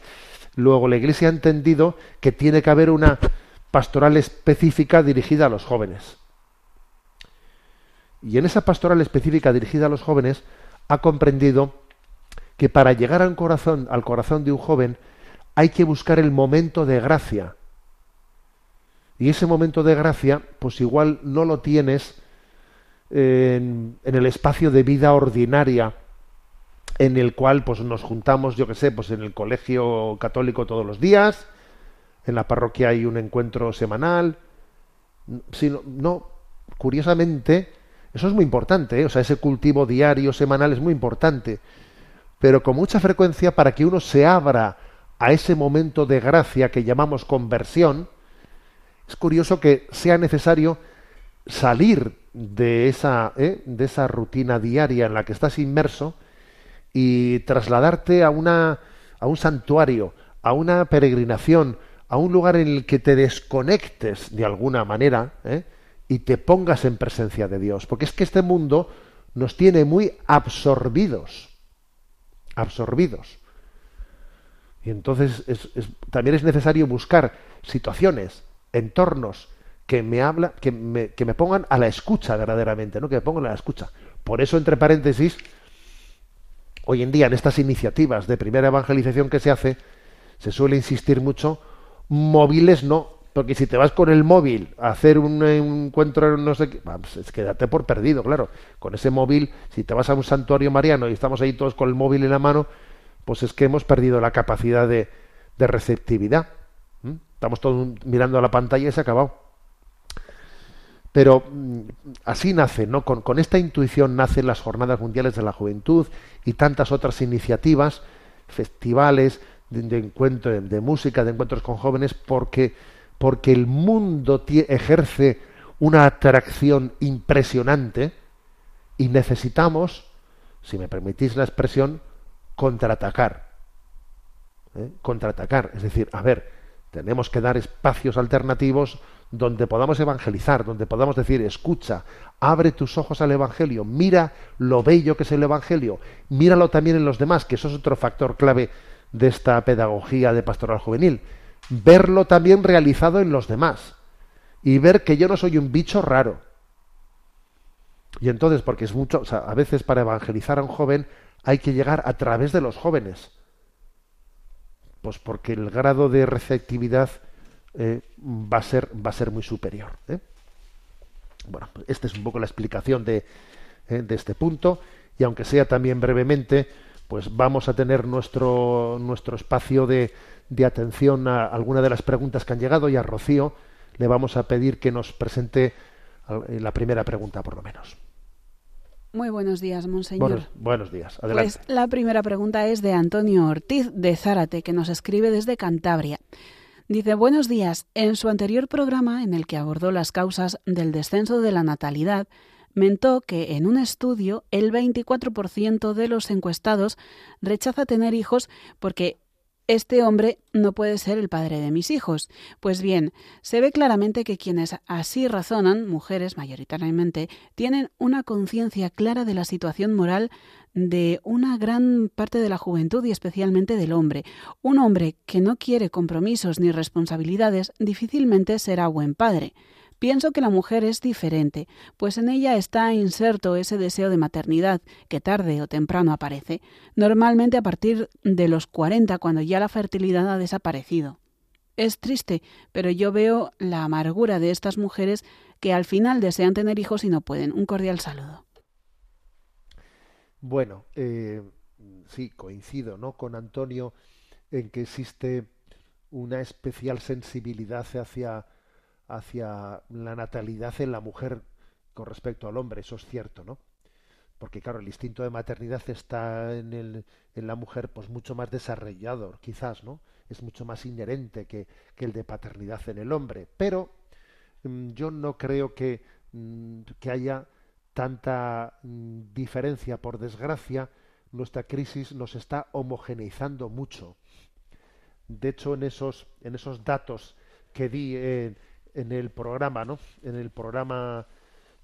Luego la Iglesia ha entendido que tiene que haber una pastoral específica dirigida a los jóvenes. Y en esa pastoral específica dirigida a los jóvenes ha comprendido que para llegar al corazón, al corazón de un joven hay que buscar el momento de gracia. Y ese momento de gracia, pues igual no lo tienes en, el espacio de vida ordinaria en el cual pues nos juntamos, yo que sé, pues en el colegio católico todos los días, en la parroquia hay un encuentro semanal, sino, no, curiosamente, eso es muy importante, ¿eh? o sea, ese cultivo diario, semanal es muy importante, pero con mucha frecuencia para que uno se abra a ese momento de gracia que llamamos conversión, es curioso que sea necesario salir de esa, ¿eh? de esa rutina diaria en la que estás inmerso, y trasladarte a, una, a un santuario, a una peregrinación, a un lugar en el que te desconectes de alguna manera ¿eh? y te pongas en presencia de Dios. Porque es que este mundo nos tiene muy absorbidos, absorbidos. Y entonces también es necesario buscar situaciones, entornos que me habla, que me, que me pongan a la escucha verdaderamente, ¿no? Que me pongan a la escucha. Por eso, entre paréntesis, hoy en día en estas iniciativas de primera evangelización que se hace, se suele insistir mucho, móviles no, porque si te vas con el móvil a hacer un encuentro, no sé qué, es quédate por perdido, claro. Con ese móvil, si te vas a un santuario mariano y estamos ahí todos con el móvil en la mano, pues es que hemos perdido la capacidad de, de receptividad. Estamos todos mirando a la pantalla y se ha acabado. Pero mm, así nace, ¿no? Con, esta intuición nacen las Jornadas Mundiales de la Juventud y tantas otras iniciativas, festivales de, encuentro, de música, de encuentros con jóvenes, porque, porque el mundo ejerce una atracción impresionante y necesitamos, si me permitís la expresión, contraatacar. ¿eh? Contraatacar. Es decir, a ver, tenemos que dar espacios alternativos donde podamos evangelizar, donde podamos decir, escucha, abre tus ojos al Evangelio, mira lo bello que es el Evangelio, míralo también en los demás, que eso es otro factor clave de esta pedagogía de pastoral juvenil. Verlo también realizado en los demás y ver que yo no soy un bicho raro. Y entonces, porque es mucho, o sea, a veces para evangelizar a un joven hay que llegar a través de los jóvenes. Pues porque el grado de receptividad eh, va, a ser, va a ser muy superior. ¿eh? Bueno, pues esta es un poco la explicación de, eh, de este punto. Y aunque sea también brevemente, pues vamos a tener nuestro, nuestro espacio de, de atención a alguna de las preguntas que han llegado y a Rocío le vamos a pedir que nos presente la primera pregunta, por lo menos. Muy buenos días, monseñor. Buenos, días, adelante. Pues la primera pregunta es de Antonio Ortiz de Zárate, que nos escribe desde Cantabria. Dice, buenos días. En su anterior programa, en el que abordó las causas del descenso de la natalidad, mentó que en un estudio el 24% de los encuestados rechaza tener hijos porque este hombre no puede ser el padre de mis hijos. Pues bien, se ve claramente que quienes así razonan, mujeres mayoritariamente, tienen una conciencia clara de la situación moral de una gran parte de la juventud y especialmente del hombre. Un hombre que no quiere compromisos ni responsabilidades difícilmente será buen padre. Pienso que la mujer es diferente, pues en ella está inserto ese deseo de maternidad que tarde o temprano aparece, normalmente a partir de los 40 cuando ya la fertilidad ha desaparecido. Es triste, pero yo veo la amargura de estas mujeres que al final desean tener hijos y no pueden. Un cordial saludo. Bueno, eh, sí, coincido ¿no? con Antonio en que existe una especial sensibilidad hacia hacia la natalidad en la mujer con respecto al hombre, eso es cierto, ¿no? Porque claro, el instinto de maternidad está en, el, en la mujer pues mucho más desarrollado, quizás, ¿no? Es mucho más inherente que, que el de paternidad en el hombre. Pero mm, yo no creo que, mm, que haya tanta mm, diferencia. Por desgracia, nuestra crisis nos está homogeneizando mucho. De hecho, en esos, en esos datos que di en el programa, ¿no? En el programa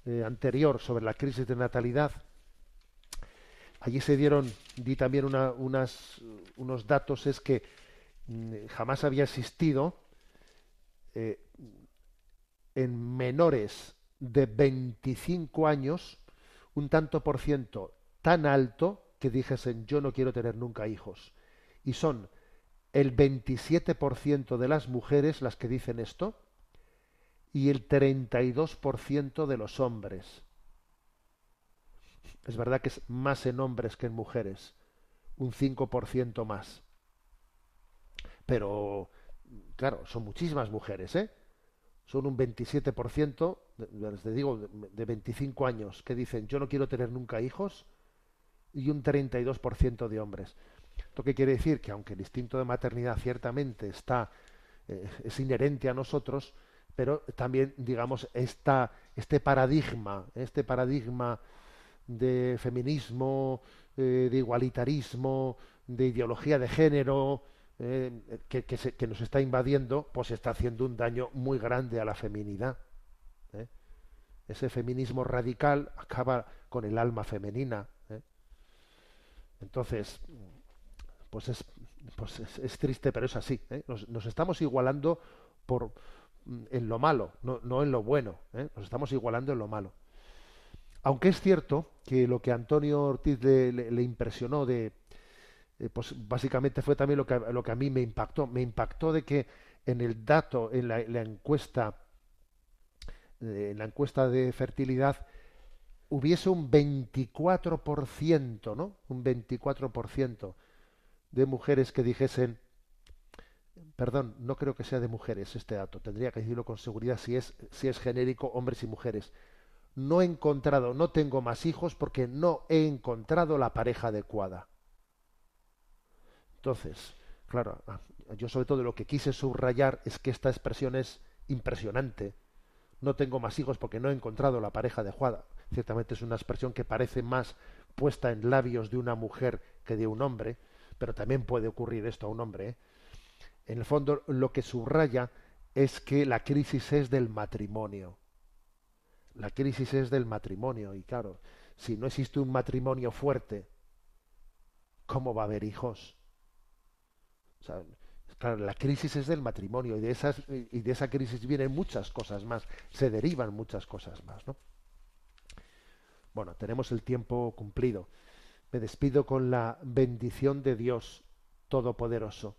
eh, anterior sobre la crisis de natalidad, allí se dieron, di también unas, unos datos, es que mm, jamás había existido eh, en menores de 25 años un tanto por ciento tan alto que dijesen yo no quiero tener nunca hijos. Y son el 27% de las mujeres las que dicen esto y el 32% de los hombres. Es verdad que es más en hombres que en mujeres, un 5% más. Pero, claro, son muchísimas mujeres, ¿eh? Son un 27%, les digo, de 25 años, que dicen yo no quiero tener nunca hijos, y un 32% de hombres. ¿Esto qué quiere decir? Que aunque el instinto de maternidad ciertamente está, eh, es inherente a nosotros, pero también, digamos, este paradigma, este paradigma de feminismo, eh, de igualitarismo, de ideología de género, eh, que, nos está invadiendo, pues está haciendo un daño muy grande a la feminidad. ¿eh? Ese feminismo radical acaba con el alma femenina. Entonces, pues es, pues es, triste, pero es así. Nos estamos igualando por, en lo malo, no, en lo bueno. ¿eh? Nos estamos igualando en lo malo. Aunque es cierto que lo que Antonio Ortiz le, impresionó de, eh, pues básicamente fue también lo que, lo que a mí me impactó. Me impactó de que en el dato, en la, encuesta, eh, en la encuesta de fertilidad, hubiese un 24%, ¿no? Un 24% de mujeres que dijesen perdón, no creo que sea de mujeres este dato, tendría que decirlo con seguridad si es, si es genérico hombres y mujeres. No he encontrado, no tengo más hijos porque no he encontrado la pareja adecuada. Entonces, claro, ah, yo sobre todo lo que quise subrayar es que esta expresión es impresionante. No tengo más hijos porque no he encontrado la pareja adecuada. Ciertamente es una expresión que parece más puesta en labios de una mujer que de un hombre, pero también puede ocurrir esto a un hombre. ¿eh? En el fondo, lo que subraya es que la crisis es del matrimonio. La crisis es del matrimonio y claro, si no existe un matrimonio fuerte, ¿cómo va a haber hijos? claro, la crisis es del matrimonio y de, y de esa crisis vienen muchas cosas más, se derivan muchas cosas más, ¿no? Bueno, tenemos el tiempo cumplido. Me despido con la bendición de Dios Todopoderoso,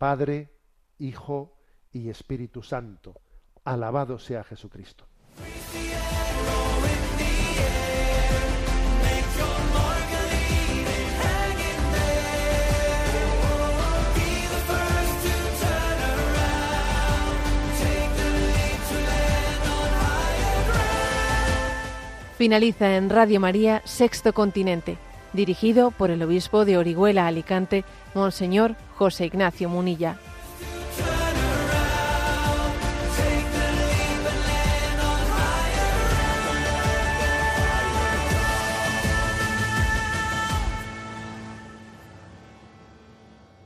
Padre, Hijo y Espíritu Santo. Alabado sea Jesucristo. Finaliza en Radio María Sexto Continente, dirigido por el obispo de Orihuela Alicante, Monseñor José Ignacio Munilla.